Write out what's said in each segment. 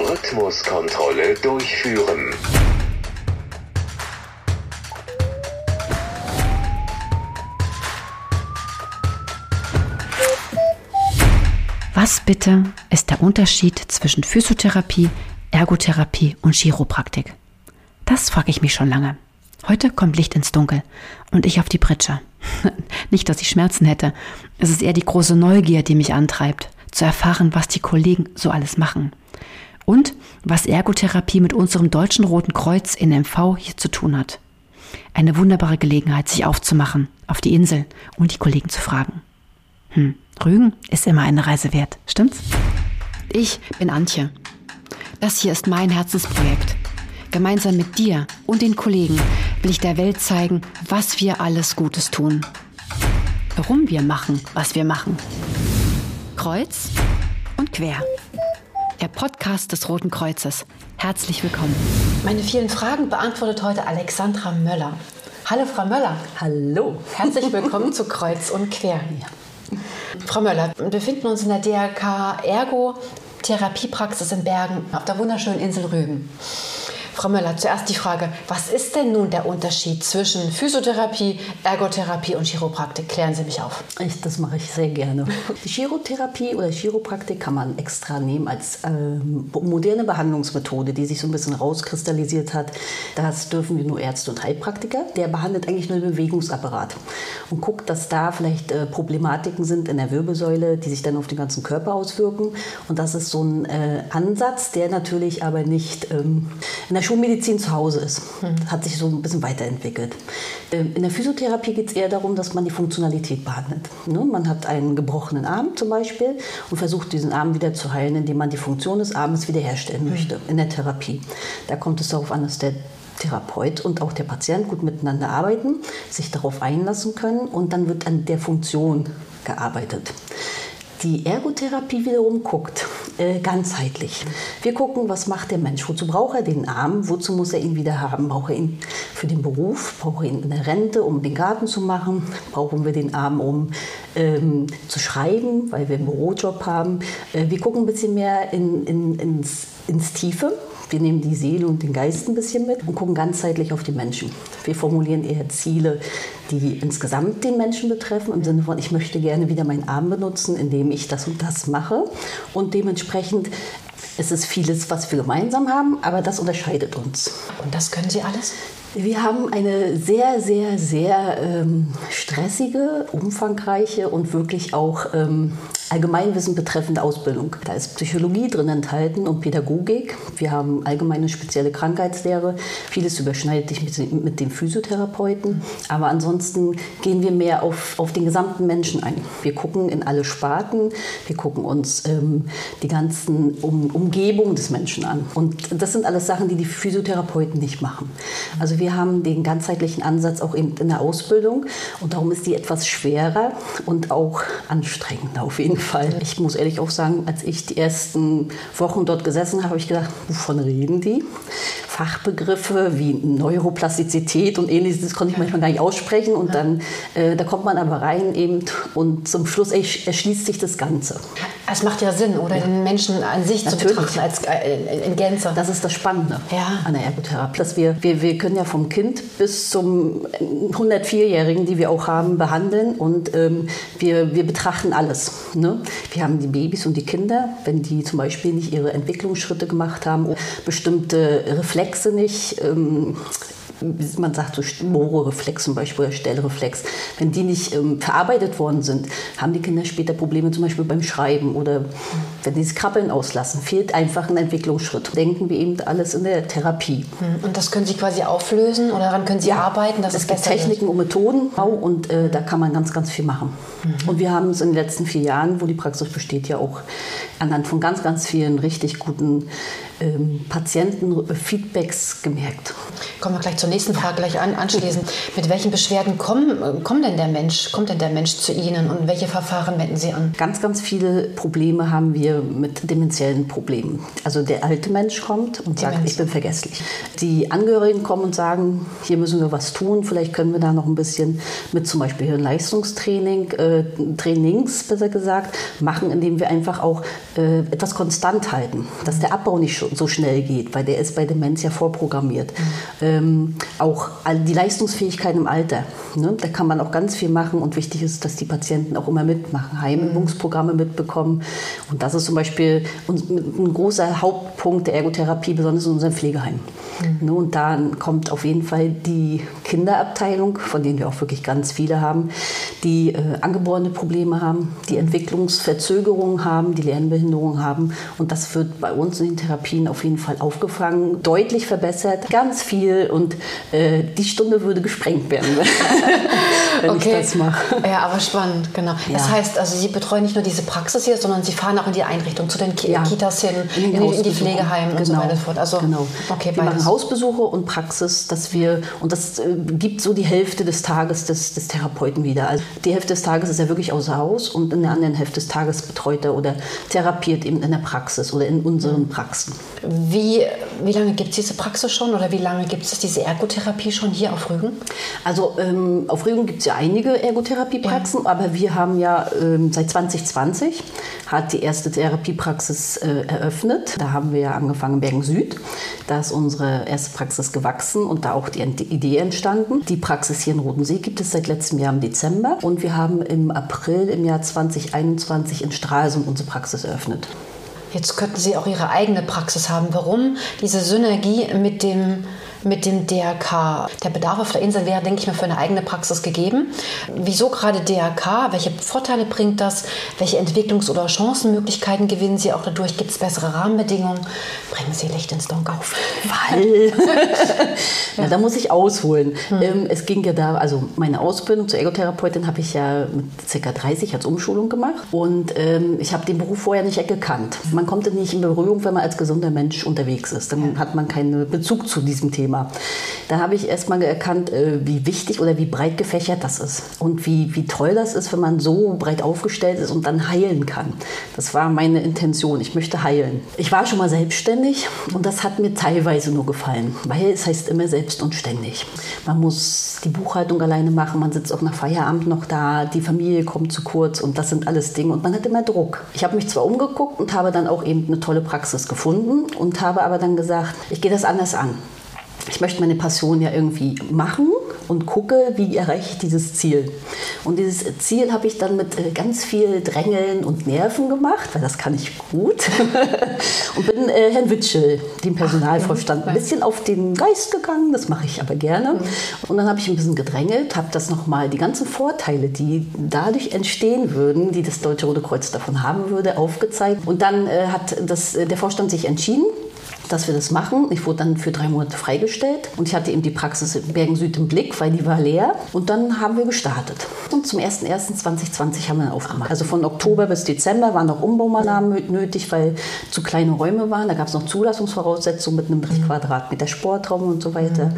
Rhythmuskontrolle durchführen. Was bitte ist der Unterschied zwischen Physiotherapie, Ergotherapie und Chiropraktik? Das frage ich mich schon lange. Heute kommt Licht ins Dunkel und ich auf die Pritsche. Nicht, dass ich Schmerzen hätte. Es ist eher die große Neugier, die mich antreibt, zu erfahren, was die Kollegen so alles machen. Und was Ergotherapie mit unserem Deutschen Roten Kreuz in MV hier zu tun hat. Eine wunderbare Gelegenheit, sich aufzumachen, auf die Insel und die Kollegen zu fragen. Hm, Rügen ist immer eine Reise wert, stimmt's? Ich bin Antje. Das hier ist mein Herzensprojekt. Gemeinsam mit dir und den Kollegen will ich der Welt zeigen, was wir alles Gutes tun. Warum wir machen, was wir machen. Kreuz und quer. Der Podcast des Roten Kreuzes. Herzlich willkommen. Meine vielen Fragen beantwortet heute Alexandra Möller. Hallo, Frau Möller. Hallo. Herzlich willkommen zu Kreuz und Quer. Frau Möller, wir befinden uns in der DRK Ergo Therapiepraxis in Bergen auf der wunderschönen Insel Rügen. Frau Möller, zuerst die Frage, was ist denn nun der Unterschied zwischen Physiotherapie, Ergotherapie und Chiropraktik? Klären Sie mich auf. Ich, das mache ich sehr gerne. Die Chirotherapie oder Chiropraktik kann man extra nehmen als ähm, moderne Behandlungsmethode, die sich so ein bisschen rauskristallisiert hat. Das dürfen wir nur Ärzte und Heilpraktiker. Der behandelt eigentlich nur den Bewegungsapparat und guckt, dass da vielleicht äh, Problematiken sind in der Wirbelsäule, die sich dann auf den ganzen Körper auswirken. Und das ist so ein äh, Ansatz, der natürlich aber nicht ähm, in der Schulmedizin zu Hause ist. Mhm. Hat sich so ein bisschen weiterentwickelt. Ähm, in der Physiotherapie geht es eher darum, dass man die Funktionalität behandelt. Ne? Man hat einen gebrochenen Arm zum Beispiel und versucht, diesen Arm wieder zu heilen, indem man die Funktion des Armes wiederherstellen mhm. möchte in der Therapie. Da kommt es darauf an, dass der Therapeut und auch der Patient gut miteinander arbeiten, sich darauf einlassen können und dann wird an der Funktion gearbeitet. Die Ergotherapie wiederum guckt äh, ganzheitlich. Wir gucken, was macht der Mensch? Wozu braucht er den Arm? Wozu muss er ihn wieder haben? Braucht er ihn für den Beruf? Braucht er ihn in der Rente, um den Garten zu machen? Brauchen wir den Arm, um ähm, zu schreiben, weil wir einen Bürojob haben? Äh, wir gucken ein bisschen mehr in, in, ins, ins Tiefe wir nehmen die Seele und den Geist ein bisschen mit und gucken ganzheitlich auf die Menschen. Wir formulieren eher Ziele, die insgesamt den Menschen betreffen, im Sinne von, ich möchte gerne wieder meinen Arm benutzen, indem ich das und das mache. Und dementsprechend ist es vieles, was wir gemeinsam haben, aber das unterscheidet uns. Und das können Sie alles? Wir haben eine sehr, sehr, sehr ähm, stressige, umfangreiche und wirklich auch ähm, Allgemeinwissen betreffende Ausbildung. Da ist Psychologie drin enthalten und Pädagogik. Wir haben allgemeine spezielle Krankheitslehre. Vieles überschneidet sich mit, mit dem Physiotherapeuten. Aber ansonsten gehen wir mehr auf, auf den gesamten Menschen ein. Wir gucken in alle Sparten. Wir gucken uns ähm, die ganzen um, Umgebung des Menschen an. Und das sind alles Sachen, die die Physiotherapeuten nicht machen. Also wir haben den ganzheitlichen Ansatz auch eben in der Ausbildung. Und darum ist die etwas schwerer und auch anstrengender auf jeden Fall. Fall. Ich muss ehrlich auch sagen, als ich die ersten Wochen dort gesessen habe, habe ich gedacht, wovon reden die? Fachbegriffe wie Neuroplastizität und ähnliches, das konnte ich manchmal gar nicht aussprechen. Und dann, äh, da kommt man aber rein eben und zum Schluss erschließt sich das Ganze. Es macht ja Sinn, oder ja. den Menschen an sich Natürlich. zu betrachten als äh, in Gänze. Das ist das Spannende ja. an der Ergotherapie. Dass wir, wir, wir können ja vom Kind bis zum 104-Jährigen, die wir auch haben, behandeln und ähm, wir, wir betrachten alles. Ne? Wir haben die Babys und die Kinder, wenn die zum Beispiel nicht ihre Entwicklungsschritte gemacht haben, bestimmte Reflexe Reflexe nicht, ähm, man sagt so Mororeflex zum Beispiel oder Stellreflex, wenn die nicht ähm, verarbeitet worden sind, haben die Kinder später Probleme zum Beispiel beim Schreiben oder wenn die das Krabbeln auslassen, fehlt einfach ein Entwicklungsschritt. Denken wir eben alles in der Therapie. Hm, und das können Sie quasi auflösen oder daran können Sie ja, arbeiten? Dass es gibt Techniken und Methoden und äh, da kann man ganz, ganz viel machen. Mhm. Und wir haben es in den letzten vier Jahren, wo die Praxis besteht, ja auch anhand von ganz, ganz vielen richtig guten ähm, Patientenfeedbacks gemerkt. Kommen wir gleich zur nächsten Frage gleich an, anschließen. Mit welchen Beschwerden kommen, kommen denn der Mensch, kommt denn der Mensch zu Ihnen und welche Verfahren wenden Sie an? Ganz, ganz viele Probleme haben wir mit demenziellen Problemen. Also der alte Mensch kommt und sagt, ich bin vergesslich. Die Angehörigen kommen und sagen, hier müssen wir was tun. Vielleicht können wir da noch ein bisschen mit zum Beispiel Hirnleistungstraining, äh, Trainings besser gesagt, machen, indem wir einfach auch äh, etwas konstant halten, dass der Abbau nicht so schnell geht, weil der ist bei Demenz ja vorprogrammiert. Mhm. Ähm, auch die Leistungsfähigkeit im Alter, ne? da kann man auch ganz viel machen und wichtig ist, dass die Patienten auch immer mitmachen, Heimübungsprogramme mitbekommen und das ist zum Beispiel ein großer Hauptpunkt der Ergotherapie, besonders in unserem Pflegeheim. Mhm. Ne? Und da kommt auf jeden Fall die Kinderabteilung, von denen wir auch wirklich ganz viele haben, die äh, angeborene Probleme haben, die Entwicklungsverzögerungen haben, die Lernbehinderungen haben und das wird bei uns in den Therapien auf jeden Fall aufgefangen, deutlich verbessert, ganz viel und äh, die Stunde würde gesprengt werden, wenn okay. ich das mache. Ja, aber spannend, genau. Ja. Das heißt, also Sie betreuen nicht nur diese Praxis hier, sondern Sie fahren auch in die Einrichtung, zu den Ki ja. Kitas hin, in, in, in die Pflegeheime genau. und so genau. weiter fort. Also, genau. okay, wir machen Hausbesuche und Praxis, dass wir, und das äh, gibt so die Hälfte des Tages des, des Therapeuten wieder. Also die Hälfte des Tages ist er wirklich außer Haus und in der anderen Hälfte des Tages betreut er oder therapiert eben in der Praxis oder in unseren Praxen. Wie, wie lange gibt es diese Praxis schon oder wie lange gibt es diese Ergotherapie schon hier auf Rügen? Also ähm, auf Rügen gibt es ja einige Ergotherapiepraxen, ja. aber wir haben ja ähm, seit 2020 hat die erste Therapiepraxis äh, eröffnet. Da haben wir ja angefangen in Bergen Süd. Da ist unsere erste Praxis gewachsen und da auch die Idee entstanden. Die Praxis hier in Rodensee gibt es seit letztem Jahr im Dezember und wir haben im April im Jahr 2021 in Stralsund unsere Praxis eröffnet. Jetzt könnten Sie auch Ihre eigene Praxis haben. Warum diese Synergie mit dem mit dem DRK. Der Bedarf auf der Insel wäre, denke ich mal, für eine eigene Praxis gegeben. Wieso gerade DRK? Welche Vorteile bringt das? Welche Entwicklungs- oder Chancenmöglichkeiten gewinnen Sie auch dadurch? Gibt es bessere Rahmenbedingungen? Bringen Sie Licht ins Dunkel auf. Weil, ja, da muss ich ausholen. Hm. Ähm, es ging ja da, also meine Ausbildung zur Ergotherapeutin habe ich ja mit ca. 30 als Umschulung gemacht und ähm, ich habe den Beruf vorher nicht gekannt. Man kommt nicht in Berührung, wenn man als gesunder Mensch unterwegs ist. Dann hat man keinen Bezug zu diesem Thema. Thema. Da habe ich erst mal erkannt, äh, wie wichtig oder wie breit gefächert das ist und wie, wie toll das ist, wenn man so breit aufgestellt ist und dann heilen kann. Das war meine Intention. Ich möchte heilen. Ich war schon mal selbstständig und das hat mir teilweise nur gefallen, weil es heißt immer selbst und ständig. Man muss die Buchhaltung alleine machen, man sitzt auch nach Feierabend noch da, die Familie kommt zu kurz und das sind alles Dinge und man hat immer Druck. Ich habe mich zwar umgeguckt und habe dann auch eben eine tolle Praxis gefunden und habe aber dann gesagt, ich gehe das anders an ich möchte meine Passion ja irgendwie machen und gucke, wie erreiche ich dieses Ziel. Und dieses Ziel habe ich dann mit äh, ganz viel Drängeln und Nerven gemacht, weil das kann ich gut. und bin äh, Herrn Witschel, dem Personalvorstand, ein bisschen auf den Geist gegangen. Das mache ich aber gerne. Mhm. Und dann habe ich ein bisschen gedrängelt, habe das nochmal, die ganzen Vorteile, die dadurch entstehen würden, die das Deutsche Rote Kreuz davon haben würde, aufgezeigt. Und dann äh, hat das, äh, der Vorstand sich entschieden, dass wir das machen. Ich wurde dann für drei Monate freigestellt und ich hatte eben die Praxis in Bergen Süd im Blick, weil die war leer. Und dann haben wir gestartet. Und zum 01.01.2020 haben wir dann aufgemacht. Also von Oktober bis Dezember waren noch Umbaumaßnahmen nötig, weil zu kleine Räume waren. Da gab es noch Zulassungsvoraussetzungen mit einem 3 mhm. Quadratmeter Sportraum und so weiter.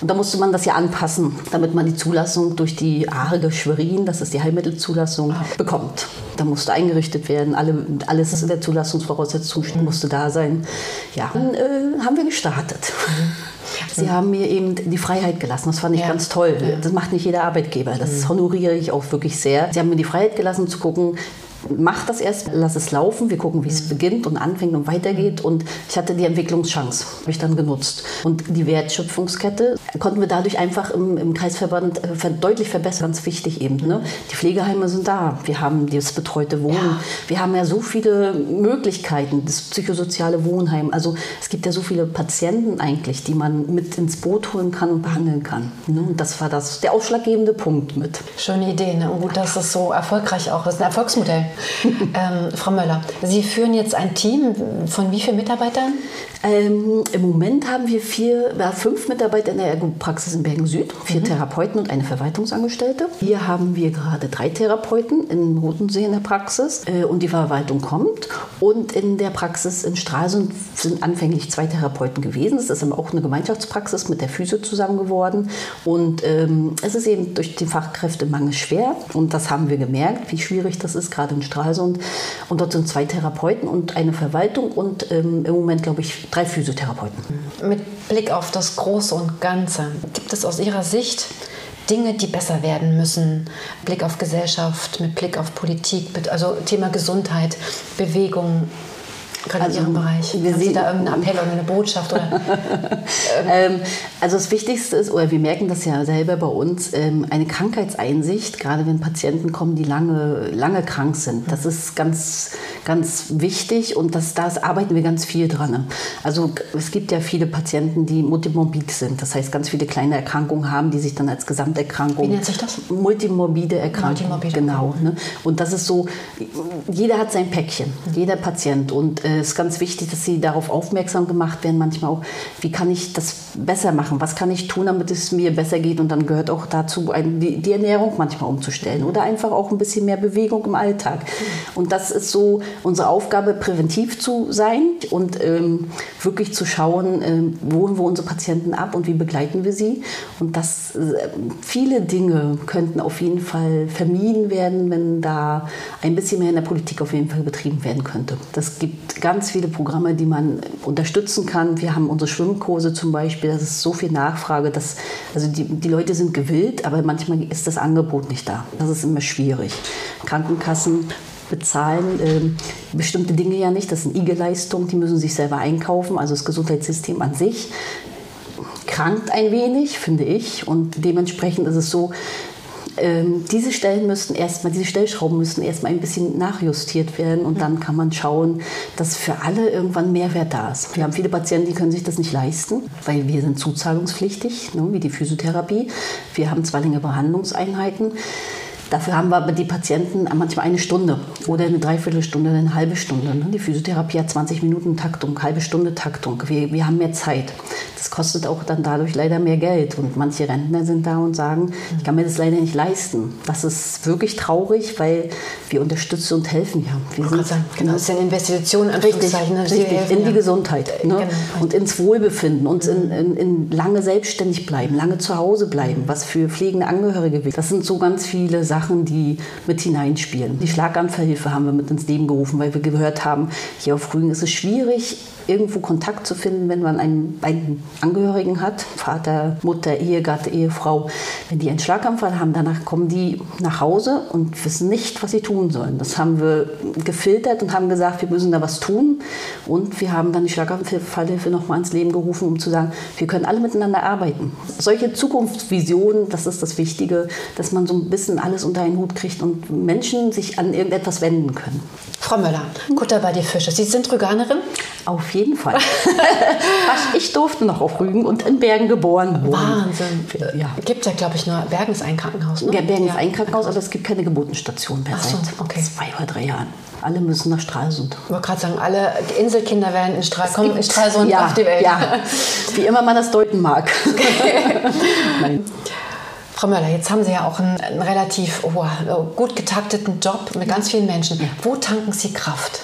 Und da musste man das ja anpassen, damit man die Zulassung durch die ARGE Schwerin, das ist die Heilmittelzulassung, ah. bekommt. Da musste eingerichtet werden, alle, alles in der Zulassungsvoraussetzung musste da sein. Ja, dann äh, haben wir gestartet. Sie haben mir eben die Freiheit gelassen. Das fand ich ja. ganz toll. Das macht nicht jeder Arbeitgeber. Das mhm. honoriere ich auch wirklich sehr. Sie haben mir die Freiheit gelassen zu gucken, mach das erst, lass es laufen, wir gucken, wie es mhm. beginnt und anfängt und weitergeht. Und ich hatte die Entwicklungschance, habe ich dann genutzt. Und die Wertschöpfungskette konnten wir dadurch einfach im, im Kreisverband äh, deutlich verbessern. Ganz wichtig eben. Ne? Die Pflegeheime sind da, wir haben das betreute Wohnen, ja. wir haben ja so viele Möglichkeiten, das psychosoziale Wohnheim. Also es gibt ja so viele Patienten eigentlich, die man mit ins Boot holen kann und behandeln kann. Ne? Und das war das, der ausschlaggebende Punkt mit. Schöne Idee ne? und gut, dass es so erfolgreich auch ist. Ein Erfolgsmodell. ähm, Frau Möller, Sie führen jetzt ein Team von wie vielen Mitarbeitern? Ähm, Im Moment haben wir vier, äh, fünf Mitarbeiter in der Ergopraxis in Bergen Süd, vier mhm. Therapeuten und eine Verwaltungsangestellte. Hier haben wir gerade drei Therapeuten in Rotensee in der Praxis äh, und die Verwaltung kommt. Und in der Praxis in Stralsund sind anfänglich zwei Therapeuten gewesen. Es ist aber auch eine Gemeinschaftspraxis mit der Physio zusammen geworden. Und ähm, es ist eben durch den Fachkräftemangel schwer. Und das haben wir gemerkt, wie schwierig das ist, gerade in Stralsund. Und dort sind zwei Therapeuten und eine Verwaltung und ähm, im Moment, glaube ich, drei Physiotherapeuten. Mit Blick auf das Große und Ganze, gibt es aus Ihrer Sicht Dinge, die besser werden müssen? Blick auf Gesellschaft, mit Blick auf Politik, also Thema Gesundheit, Bewegung, gerade also, in Ihrem Bereich? Wir Haben Sie da irgendeinen Appell oder eine Botschaft? Oder, ähm, also das Wichtigste ist, oder wir merken das ja selber bei uns, ähm, eine Krankheitseinsicht, gerade wenn Patienten kommen, die lange, lange krank sind. Das ist ganz, ganz wichtig und das, da arbeiten wir ganz viel dran. Also es gibt ja viele Patienten, die multimorbid sind. Das heißt, ganz viele kleine Erkrankungen haben, die sich dann als Gesamterkrankung... Wie nennt sich das? Multimorbide Erkrankung. Multimorbide. Genau. Ne? Und das ist so, jeder hat sein Päckchen, jeder Patient. Und äh, es ist ganz wichtig, dass sie darauf aufmerksam gemacht werden, manchmal auch, wie kann ich das besser machen? Was kann ich tun, damit es mir besser geht? Und dann gehört auch dazu, die, Ernährung manchmal umzustellen oder einfach auch ein bisschen mehr Bewegung im Alltag. Und das ist so unsere Aufgabe, präventiv zu sein und ähm, wirklich zu schauen, ähm, wo holen wir unsere Patienten ab und wie begleiten wir sie. Und das, äh, viele Dinge könnten auf jeden Fall vermieden werden, wenn da ein bisschen mehr in der Politik auf jeden Fall betrieben werden könnte. Das gibt ganz viele Programme, die man unterstützen kann. Wir haben unsere Schwimmkurse zum Beispiel, das ist so viel Nachfrage, dass also die, die Leute sind gewillt, aber manchmal ist das Angebot nicht da. Das ist immer schwierig. Krankenkassen bezahlen äh, bestimmte Dinge ja nicht. Das sind IG-Leistungen, die müssen sich selber einkaufen. Also das Gesundheitssystem an sich krankt ein wenig, finde ich. Und dementsprechend ist es so, ähm, diese Stellen müssten erstmal, diese Stellschrauben müssen erstmal ein bisschen nachjustiert werden und dann kann man schauen, dass für alle irgendwann Mehrwert da ist. Wir haben viele Patienten, die können sich das nicht leisten, weil wir sind zuzahlungspflichtig, ne, wie die Physiotherapie. Wir haben zwei längere Behandlungseinheiten. Dafür haben wir aber die Patienten manchmal eine Stunde oder eine Dreiviertelstunde, eine halbe Stunde. Ne? Die Physiotherapie hat 20 Minuten Taktung, halbe Stunde Taktung. Wir, wir haben mehr Zeit. Das kostet auch dann dadurch leider mehr Geld. Und manche Rentner sind da und sagen, ich kann mir das leider nicht leisten. Das ist wirklich traurig, weil wir unterstützen und helfen ja. Wir sind, sagen, genau, das ist eine Investition richtig, richtig in die Gesundheit ne? genau. und ins Wohlbefinden und in, in, in lange selbstständig bleiben, lange zu Hause bleiben, was für pflegende Angehörige wichtig Das sind so ganz viele Sachen Sachen, die mit hineinspielen. Die Schlaganfallhilfe haben wir mit ins Leben gerufen, weil wir gehört haben, hier auf Rügen ist es schwierig, irgendwo Kontakt zu finden, wenn man einen, einen Angehörigen hat, Vater, Mutter, Ehegatte, Ehefrau. Wenn die einen Schlaganfall haben, danach kommen die nach Hause und wissen nicht, was sie tun sollen. Das haben wir gefiltert und haben gesagt, wir müssen da was tun. Und wir haben dann die Schlaganfallhilfe nochmal ins Leben gerufen, um zu sagen, wir können alle miteinander arbeiten. Solche Zukunftsvisionen, das ist das Wichtige, dass man so ein bisschen alles unter einen Hut kriegt und Menschen sich an irgendetwas wenden können. Frau Möller, Kutter bei die Fische. Sie sind Rüganerin? Auf jeden Fall. ich durfte noch auf Rügen und in Bergen geboren worden. Wahnsinn. Ja. Gibt ja, glaube ich, nur Bergen ist ein Krankenhaus. Ne? Ja, Bergen ja. ist ein Krankenhaus, aber es gibt keine Geburtenstation mehr so, seit okay. zwei oder drei Jahren. Alle müssen nach Stralsund. Ich wollte gerade sagen, alle Inselkinder werden in, Stra kommen in Stralsund ja, auf die Welt. Ja, wie immer man das deuten mag. Okay. Frau Möller, jetzt haben Sie ja auch einen, einen relativ oh, gut getakteten Job mit ganz vielen Menschen. Wo tanken Sie Kraft?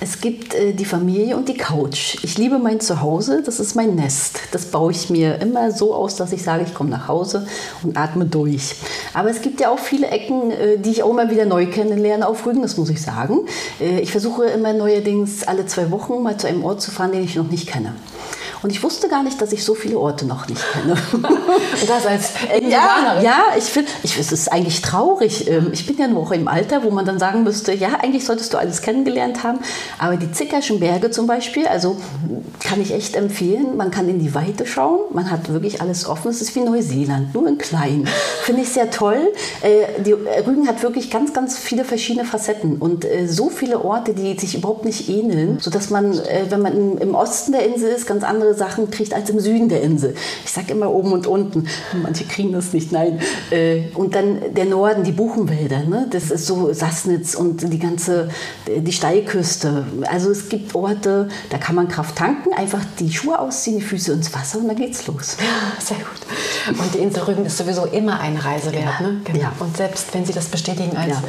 Es gibt äh, die Familie und die Couch. Ich liebe mein Zuhause, das ist mein Nest. Das baue ich mir immer so aus, dass ich sage, ich komme nach Hause und atme durch. Aber es gibt ja auch viele Ecken, äh, die ich auch immer wieder neu kennenlerne auf Rügen, das muss ich sagen. Äh, ich versuche immer neuerdings alle zwei Wochen mal zu einem Ort zu fahren, den ich noch nicht kenne. Und ich wusste gar nicht, dass ich so viele Orte noch nicht kenne. Und das als ja, ja, ich finde, ich, es ist eigentlich traurig. Ähm, ich bin ja nur auch im Alter, wo man dann sagen müsste, ja, eigentlich solltest du alles kennengelernt haben. Aber die Zickerschen Berge zum Beispiel, also kann ich echt empfehlen. Man kann in die Weite schauen. Man hat wirklich alles offen. Es ist wie Neuseeland, nur in klein. Finde ich sehr toll. Äh, die Rügen hat wirklich ganz, ganz viele verschiedene Facetten und äh, so viele Orte, die sich überhaupt nicht ähneln, sodass man, äh, wenn man im Osten der Insel ist, ganz andere andere Sachen kriegt als im Süden der Insel. Ich sage immer oben und unten. Manche kriegen das nicht, nein. Äh, und dann der Norden, die Buchenwälder. Ne? Das ist so Sassnitz und die ganze, die Steilküste. Also es gibt Orte, da kann man Kraft tanken, einfach die Schuhe ausziehen, die Füße ins Wasser und dann geht's los. Sehr gut. Und die Insel Rügen ist sowieso immer eine Reise wert. Ne? Genau. Ja. Und selbst wenn Sie das bestätigen als, ja.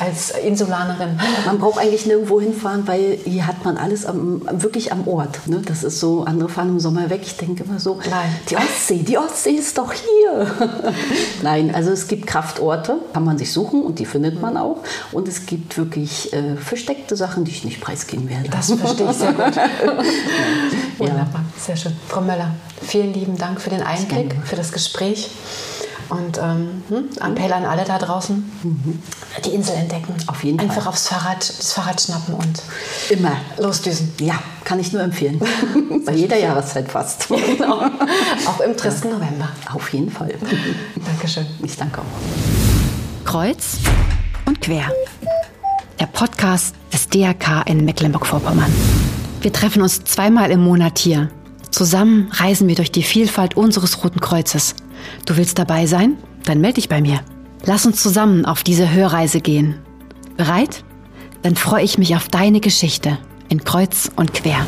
als Insulanerin. Man braucht eigentlich nirgendwo hinfahren, weil hier hat man alles am, wirklich am Ort. Ne? Das ist so, andere fahren im Sommer weg. Ich denke immer so, Nein. die Ostsee, die Ostsee ist doch hier. Nein, also es gibt Kraftorte, kann man sich suchen und die findet man auch. Und es gibt wirklich äh, versteckte Sachen, die ich nicht preisgeben werde. Das verstehe ich sehr gut. Wunderbar, sehr schön. Frau Möller, vielen lieben Dank für den Einblick, für das Gespräch. Und ähm, hm, Appell an alle da draußen, mhm. die Insel entdecken. Auf jeden Einfach Fall. aufs Fahrrad, das Fahrrad schnappen und immer losdüsen. Ja, kann ich nur empfehlen. Bei jeder Jahreszeit fast. genau. Auch im tristen ja. November. Auf jeden Fall. Dankeschön. Ich danke auch. Kreuz und quer. Der Podcast des DRK in Mecklenburg-Vorpommern. Wir treffen uns zweimal im Monat hier. Zusammen reisen wir durch die Vielfalt unseres Roten Kreuzes. Du willst dabei sein? Dann melde dich bei mir. Lass uns zusammen auf diese Hörreise gehen. Bereit? Dann freue ich mich auf deine Geschichte in Kreuz und Quer.